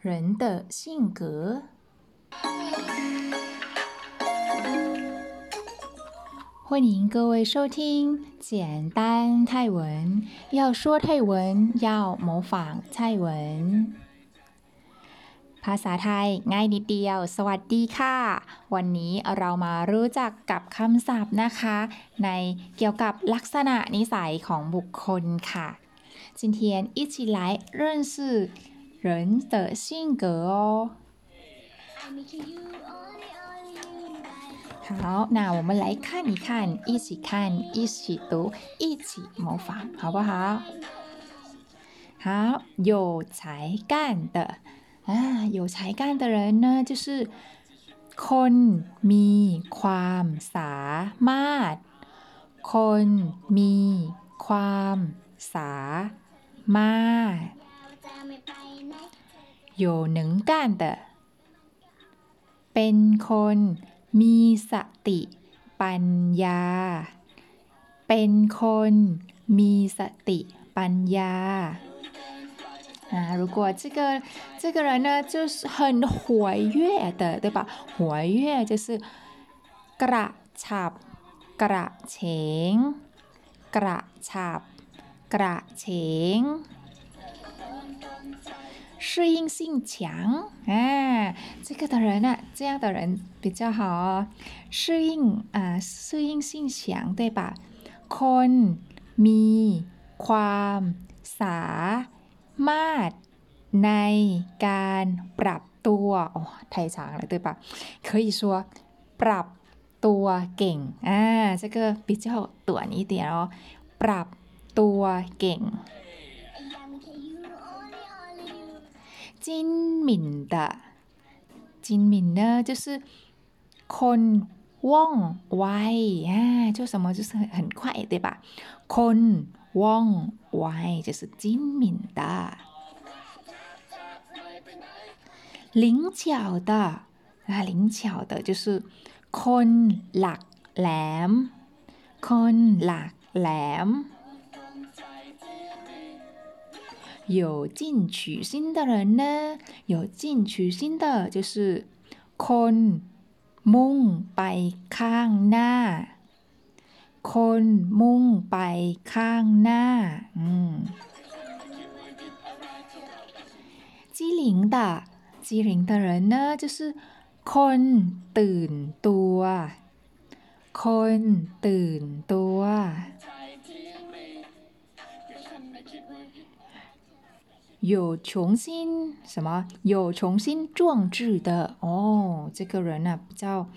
人的性格。欢迎各位收听简单泰文。要说泰文，要模仿泰文。ภาษาไทยง่ายนิดเดียว สวัสดีค่ะ วันนี้เรามารู้จักกับคำศัพท์นะคะ ในเกี่ยวกับลักษณะนิสัยของบุคคลค่ะ今天一起来认识 人的性格哦。好，那我们来看一看，一起看，一起读，一起模仿，好不好？好，有才干的。อ่าอยู่ใช้การ的人呢就是คนมีความสามารถ คนมีความสามารถ 有能干的เป็นคนมีสติปัญญา เป็นคนมีสติปัญญา啊，如果这个这个人呢，就是很活跃的，对吧？活跃就是กระฉับกระเฉงกระฉับกระเฉง 适应性强啊，这个的人呢，这样的人比较好哦，适应啊，适应性强，对吧？คนมีความสามารถในการปรับตัวโอ้ไทย长了对吧可以说ปรับตัวเก่งอ่า这个比较短一点哦ปรับตัวเก่ง 精敏的精敏呢就是คนว่องไวอ่า就什么就是很快对吧คนว่องไว就是精敏的灵巧的啊，灵巧的就是คนหลักแหลม คนหลักแหลม 有进取心的人呢，有进取心的就是คนมุ่งไปข้างหน้า คนมุ่งไปข้างหน้าอืม机灵的机灵的人呢，就是คนตื่นตัว คนตื่นตัว 有雄心什么？有雄心壮志的哦，这个人呢比较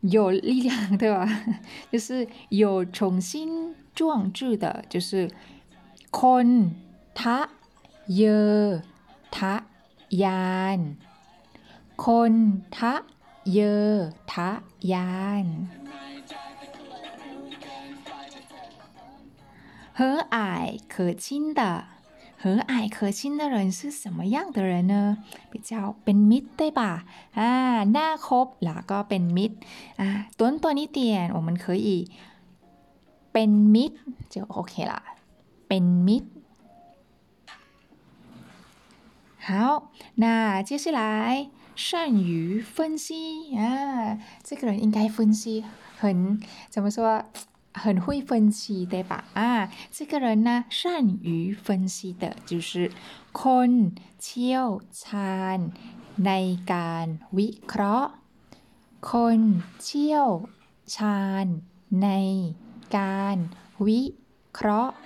有力量，对吧？就是有雄心壮志的，就是คนทะเยอทะยาน คนทะเยอทะยาน和蔼可亲的 和蔼可亲的人是什么样的人呢比较เป็นมิตร对吧อ่าน่าคบแล้วก็เป็นมิตรอ่า短短一点我们可以เป็นมิตร就 OK ละเป็นมิตร好，那接下来善于分析啊，这个人应该分析很怎么说， 很会分析对吧？啊，这个人呢善于分析的就是คนเชี่ยวชาญในการวิเคราะห์ คนเชี่ยวชาญในการวิเคราะห์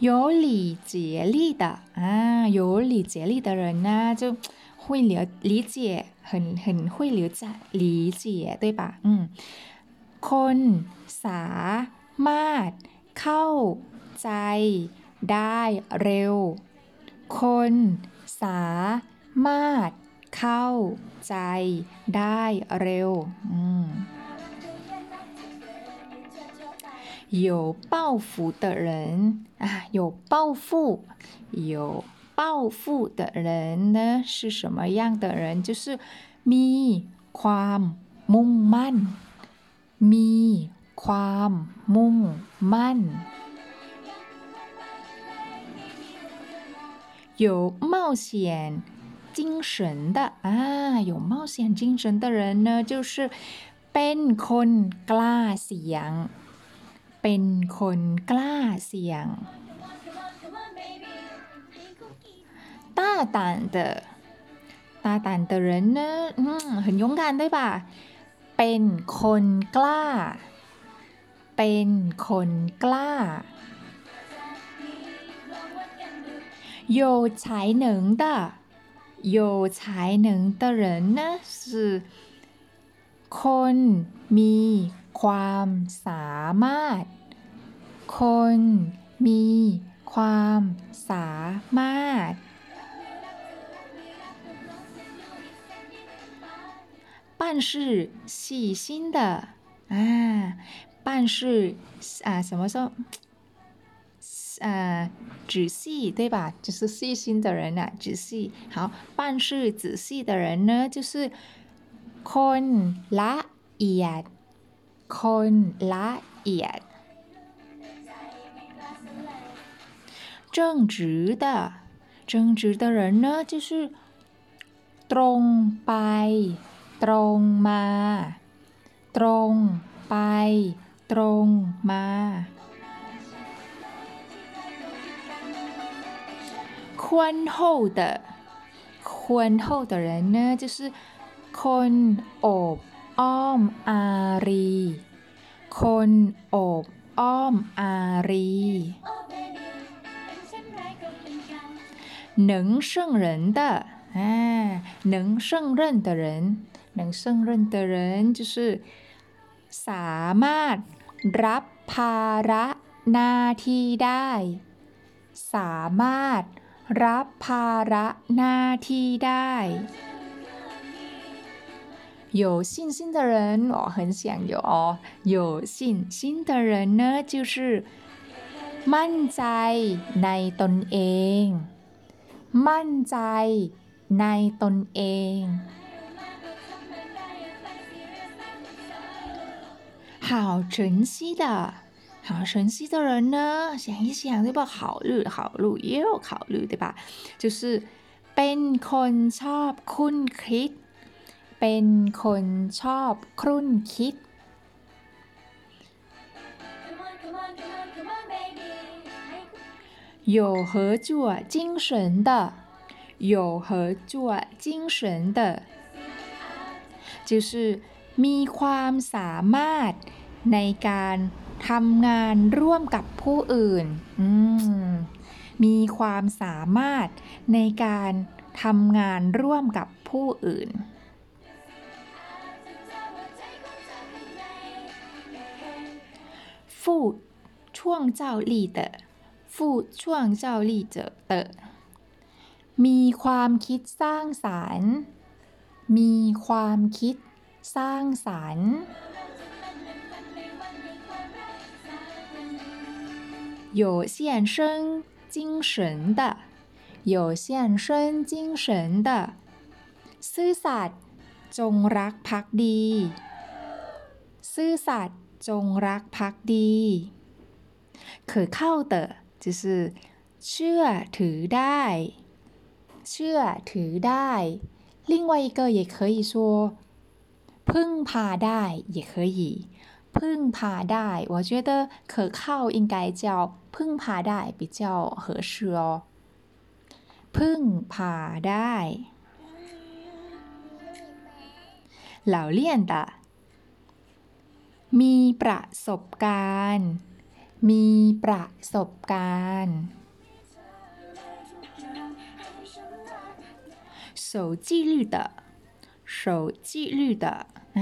有理解力的啊，有理解力的人呢，就 会了理解，很很会理解理解，对吧？嗯，คนสามารถเข้าใจได้เร็ว คนสามารถเข้าใจได้เร็ว อืม有抱负的人啊，有抱负，有 抱负的人呢是什么样的人？就是มีความมุ่งมั่น มีความมุ่งมั่น 有冒险精神的啊，有冒险精神的人呢，就是เป็นคนกล้าเสี่ยง เป็นคนกล้าเสี่ยง 大胆的大胆的人呢，嗯，很勇敢对吧？เป็นคนกล้า เป็นคนกล้า有才能的有才能的人呢是คนมีความสามารถ คนมีความสามารถ 办事细心的啊，办事啊，什么说？呃，仔细对吧？就是细心的人啊，仔细。好，办事仔细的人呢，就是คนละเอียด คนละเอียด正直的，正直的人呢，就是ตรงไป ตรงมา ตรงไปตรงมา宽厚的，宽厚的人呢，就是คนโอบอ้อมอารี คนโอบอ้อมอารี能胜人的啊，能胜任的人， 能胜任的人就是สามารถรับภาระหน้าที่ได้ สามารถรับภาระหน้าที่ได้有信心的人，我很想有哦。有信心的人呢，就是มั่นใจในตนเอง มั่นใจในตนเอง 好晨曦的。好晨曦的人呢，想一想对吧？考虑考虑又考虑对吧？就是เป็นคนชอบคุ้นคิด เป็นคนชอบครุ่นคิด有合作精神的，有合作精神的，就是 มีความสามารถในการทำงานร่วมกับผู้อื่นมีความสามารถในการทำงานร่วมกับผู้อื่น ฟูช่วงเจ้าลีเตอฟูช่วงเจ้าลีเจเตอมีความคิดสร้างสารรค์ มีความคิด สร้างสารรค์有献身精神的，有献身精神的ซื่อสัตย์จงรักภักดีซื่อสัตย์จงรักภักดี可靠的就是เชื่อถือได้เชื่อถือได้另外一个也可以说 พึ่งพาได้也可以พึ่งพาได้我觉得可靠应该叫พึ่งพาได้比较合适哦พึ่งพาได้เหล่าเลี่ยนตะมีประสบการณ์ มีประสบการณ์守纪律的 守纪律的啊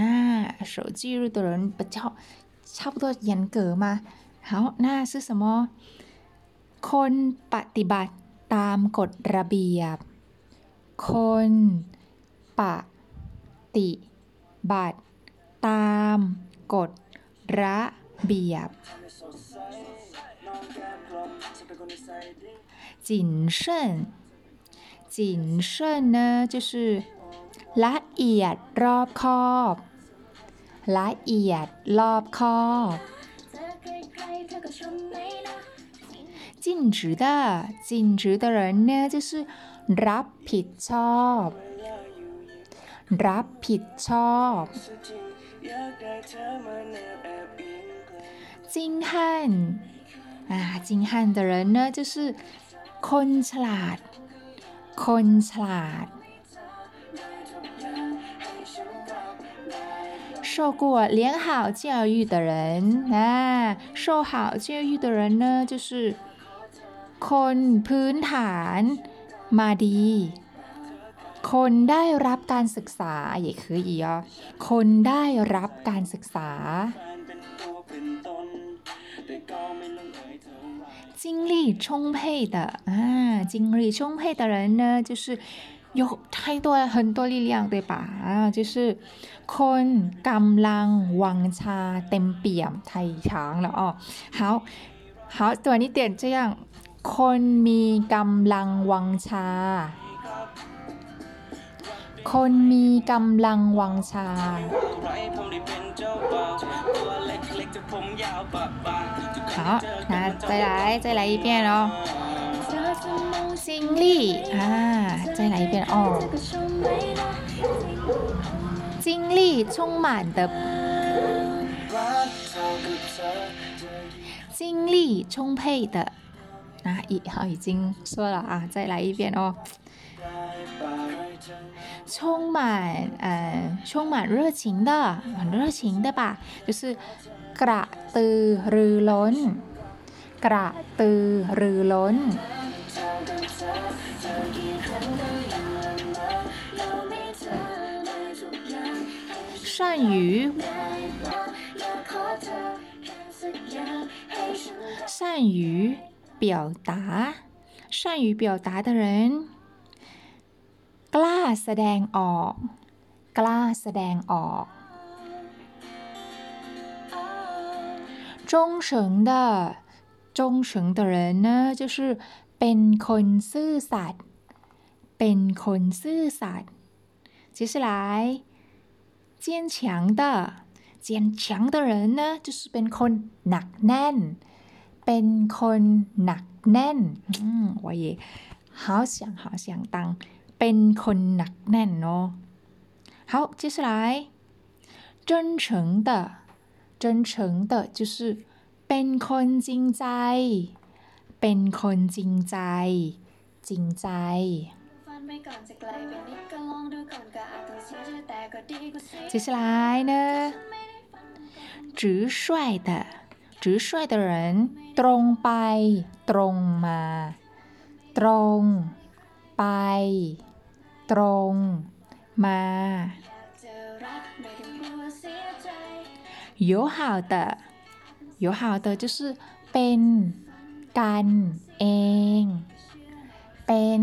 守纪律的人比较差不多严格吗好，那是什么？คนปฏิบัติตามกฎระเบียบ คนปฏิบัติตามกฎระเบียบ谨慎谨慎呢就是 ละเอียดรอบคอบละเอียดรอบคอบ 尽职的尽职的人呢就是รับผิดชอบรับผิดชอบ精悍啊精悍的人呢就是คนฉลาดคนฉลาด 受过良好教育的人啊，受好教育的人呢，就是คนพื้นฐานมาดี คนได้รับการศึกษา也可以哦คนได้รับการศึกษา精力充沛的啊，精力充沛的人呢，就是 有太多很多力量，对吧？啊，就是คนกำลังวังชาเต็มเปี่ยม太长了哦。好，好短一点，这样คนมีกำลังวังชา คนมีกำลังวังชา好，那再来再来一遍哦。精力啊， 再来一遍哦。精力充满的，精力充沛的啊，已好已经说了啊，再来一遍哦。充满呃，充满热情的，很热情的吧？就是กระตือรือร้นกระตือรือร้น 善于善于表达善于表达的人กล้าแสดงออกกล้าแสดงออก忠诚的忠诚的人呢就是เป็นคนซื่อสัตย์เป็นคนซื่อสัตย์接下来 坚强的坚强的人呢就是เป็นคนหนักแน่นเป็นคนหนักแน่น嗯我也好想好想当เป็นคนหนักแน่นเนาะ好接下来真诚的真诚的就是เป็นคนจริงใจ เป็นคนจริงใจ จริงใจ 接下来呢直率的直率的人ตรงไป ตรงมา ตรง ไป ตรง มา友好的友好的就是เป็นกันเองเป็น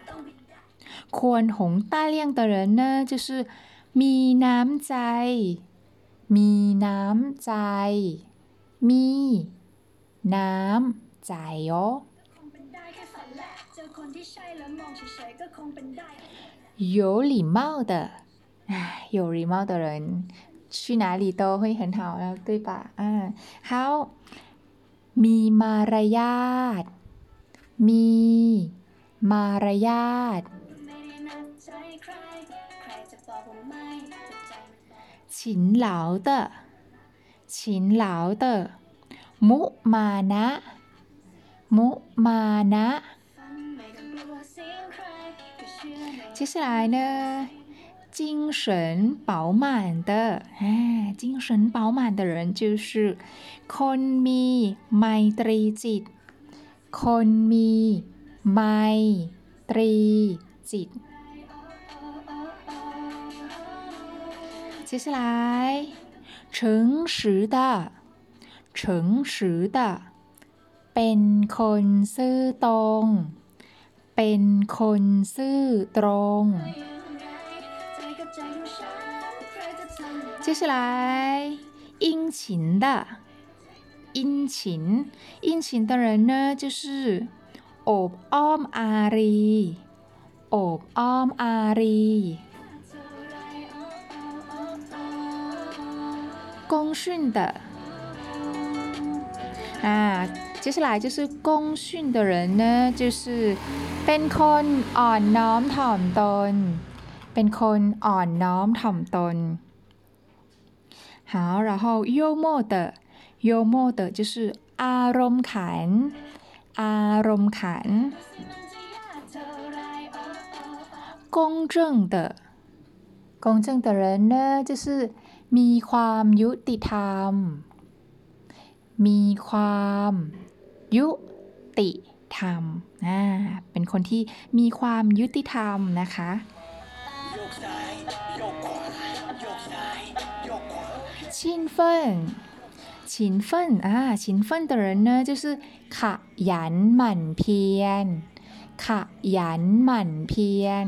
宽宏大量的人呢，就是มีน้ำใจ มีน้ำใจ มีน้ำใจ哦。有礼貌的，哎，有礼貌的人去哪里都会很好了，对吧？嗯，好。มีมารยาท มี มารยาท ฉินเหลา的ฉินเหลา的มุมานะ มุมานะ接下来呢精神饱满的，哎，精神饱满的人就是คนมีไมตรีจิตคนมีไมตรีจิต 接下来诚实的诚实的 เป็นคนซื่อตรง เป็นคนซื่อตรง接下来殷勤的殷勤殷勤的人呢就是โอบอ้อมอารีโอบอ้อมอารี 公训的啊，接下来就是公训的人呢，就是เป็นคนอ่อนน้อมถ่อมตน เป็นคนอ่อนน้อมถ่อมตน好，然后幽默的，幽默的就是อารมณ์ขัน อารมณ์ขัน公正的，公正的人呢，就是 มีความยุติธรรม มีความยุติธรรมอ่าเป็นคนที่มีความยุติธรรมนะคะ勤奋勤奋啊勤奋的人呢就是ขยันหมั่นเพียรขยันหมั่นเพียร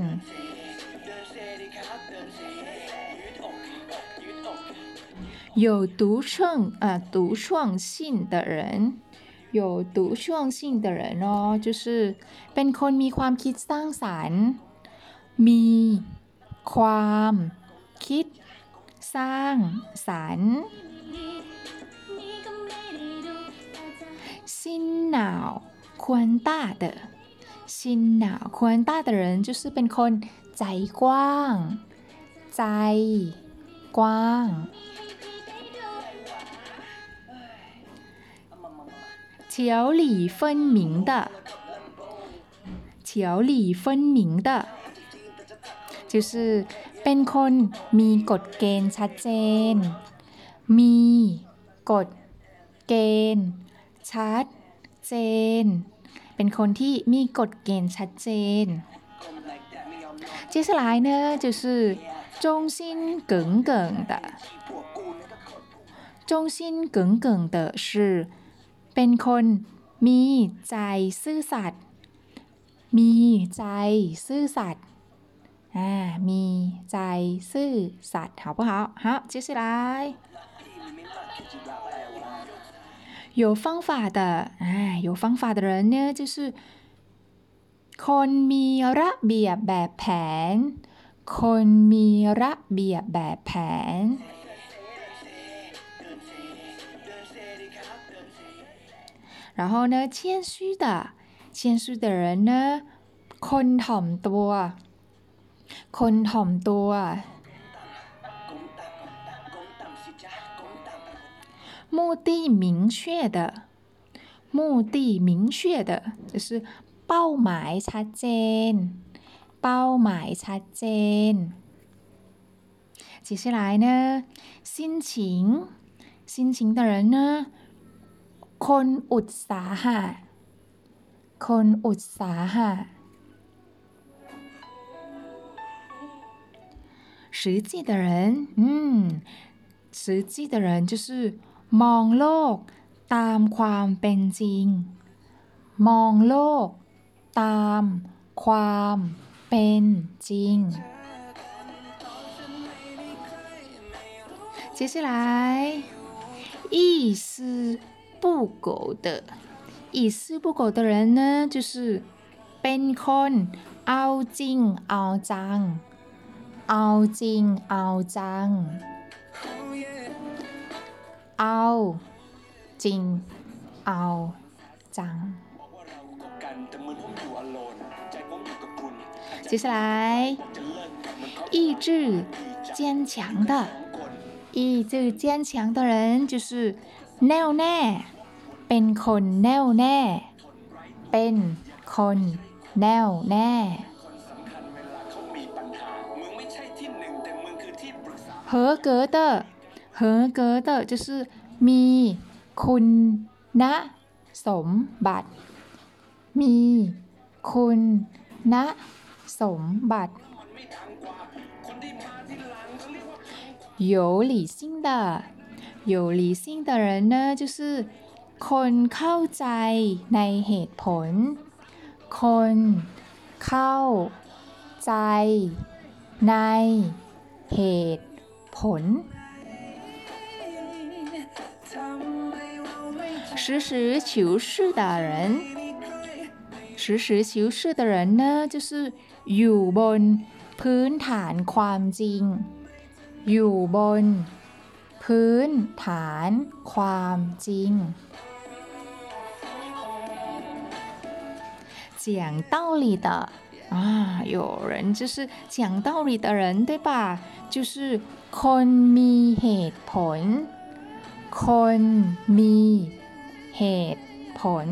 有独创啊独创性的人有独创性的人哦就是เป็นคนมีความคิดสร้างสรรค์ มีความคิดสร้างสรรค์心脑宽大的心脑宽大的人就是เป็นคนใจกว้าง ใจกว้าง 条理分明的，条理分明的，就是เป็นคนมีกฎเกณฑ์ชัดเจน มีกฎเกณฑ์ชัดเจน เป็นคนที่มีกฎเกณฑ์ชัดเจน接下来呢就是忠心耿耿的忠心耿耿的是 เป็นคนมีใจซื่อสัตย์ มีใจซื่อสัตย์อ่ามีใจซื่อสัตย์好不好好接下来有方法的哎有方法的人呢就是คนมีระเบียบแบบแผน คนมีระเบียบแบบแผน 然后呢，谦虚的，谦虚的人呢，คนถ่อมตัว คนถ่อมตัว 目的明确的，目的明确的，就是เป้าหมายชัดเจน เป้าหมายชัดเจน接下来呢，心情，心情的人呢。 คนอุตสาหะ คนอุตสาหะ实际的人嗯实际的人就是มองโลกตามความเป็นจริง มองโลกตามความเป็นจริง接下来意思 不苟的一丝不苟的人呢，就是เป็นคนเอาจริงเอาจังเอาจริงเอาจังเอาจริงเอาจัง接下来意志坚强的意志坚强的人就是แน่วแน่ เป็นคนแน่วแน่ เป็นคนแน่วแน่合格的合格的就是มีคุณนะสมบัติ มีคุณนะสมบัติ有理性的有理性的人呢就是 คนเข้าใจในเหตุผล คนเข้าใจในเหตุผล实事求是的人实事求是的人呢就是อยู่บนพื้นฐานความจริง อยู่บนพื้นฐานความจริง 讲道理的啊，有人就是讲道理的人，对吧？就是คนมีเหตุผล คนมีเหตุผล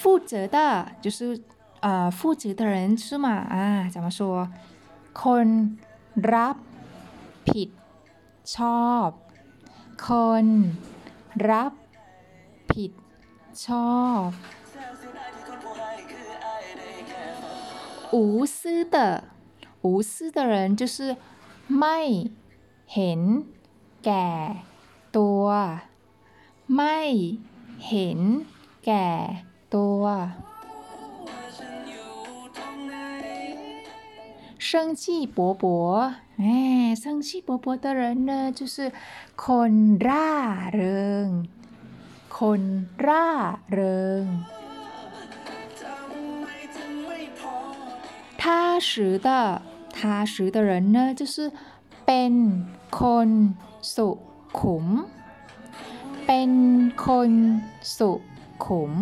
负责的就是呃负责的人是吗啊怎么说คนรับผิดชอบ คนรับผิด ชอบ无私的无私的人就是ไม่เห็นแก่ตัว ไม่เห็นแก่ตัว生气勃勃哎生气勃勃的人呢就是คนร่าเริง คนร่าเริง踏实的踏实的人呢就是เป็นคนสุขุม เป็นคนสุขุม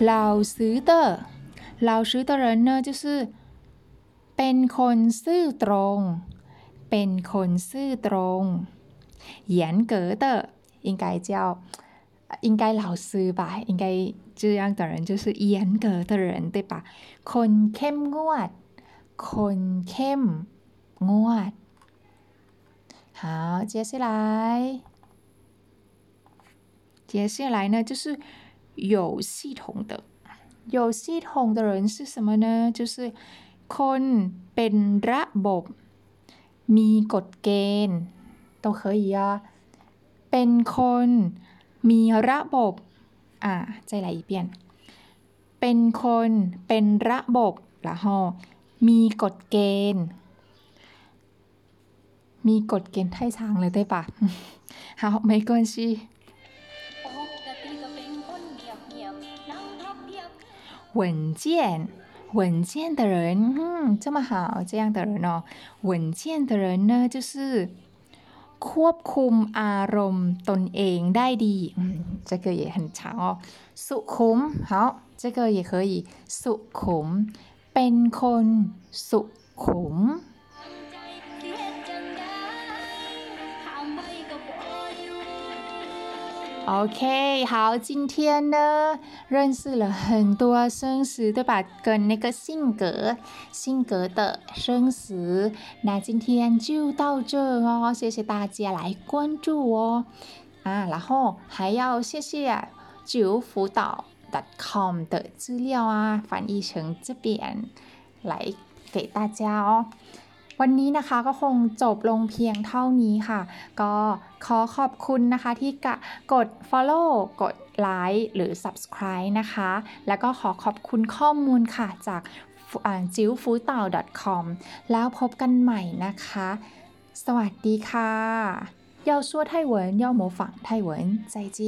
老实的老实的人呢就是 เป็นคนซื่อตรง เป็นคนซื่อตรง严格的应该叫应该老师吧应该这样的人就是严格的人对吧คนเข้มงวด คนเข้มงวด好接下来接下来呢就是有系统的有系统的人是什么呢就是 คนเป็นระบบ มีกฎเกณฑ์ตัวเคยยเป็นคนมีระบบ อ่าใจไหลเปลี่ยน เป็นคนเป็นระบบละฮอมีกฎเกณฑ์ มีกฎเกณฑ์ไทยช้างเลยได้ปะหาไม่ก่อนสิเหวินเจียน 稳健的人，嗯，这么好，这样的人哦，稳健的人呢，就是ควบคุมอารมณ์ตนเองได้ดี อืม这个也很长哦สุขุม好这个也可以สุขุมเป็นคนสุขุม OK，好，今天呢认识了很多生词，对吧？跟那个性格、性格的生词。那今天就到这哦，谢谢大家来关注哦。啊，然后还要谢谢九辅导 .com 的资料啊，翻译成这边来给大家哦。วันนี้นะคะก็คงจบลงเพียงเท่านี้ค่ะ ก็ ขอขอบคุณนะคะที่กะกด follow กด like หรือ subscribe นะคะ แล้วก็ขอขอบคุณข้อมูลค่ะจากจิ๋วฟูเต่า .com แล้วพบกันใหม่นะคะ สวัสดีค่ะ要说泰文要模仿泰文再见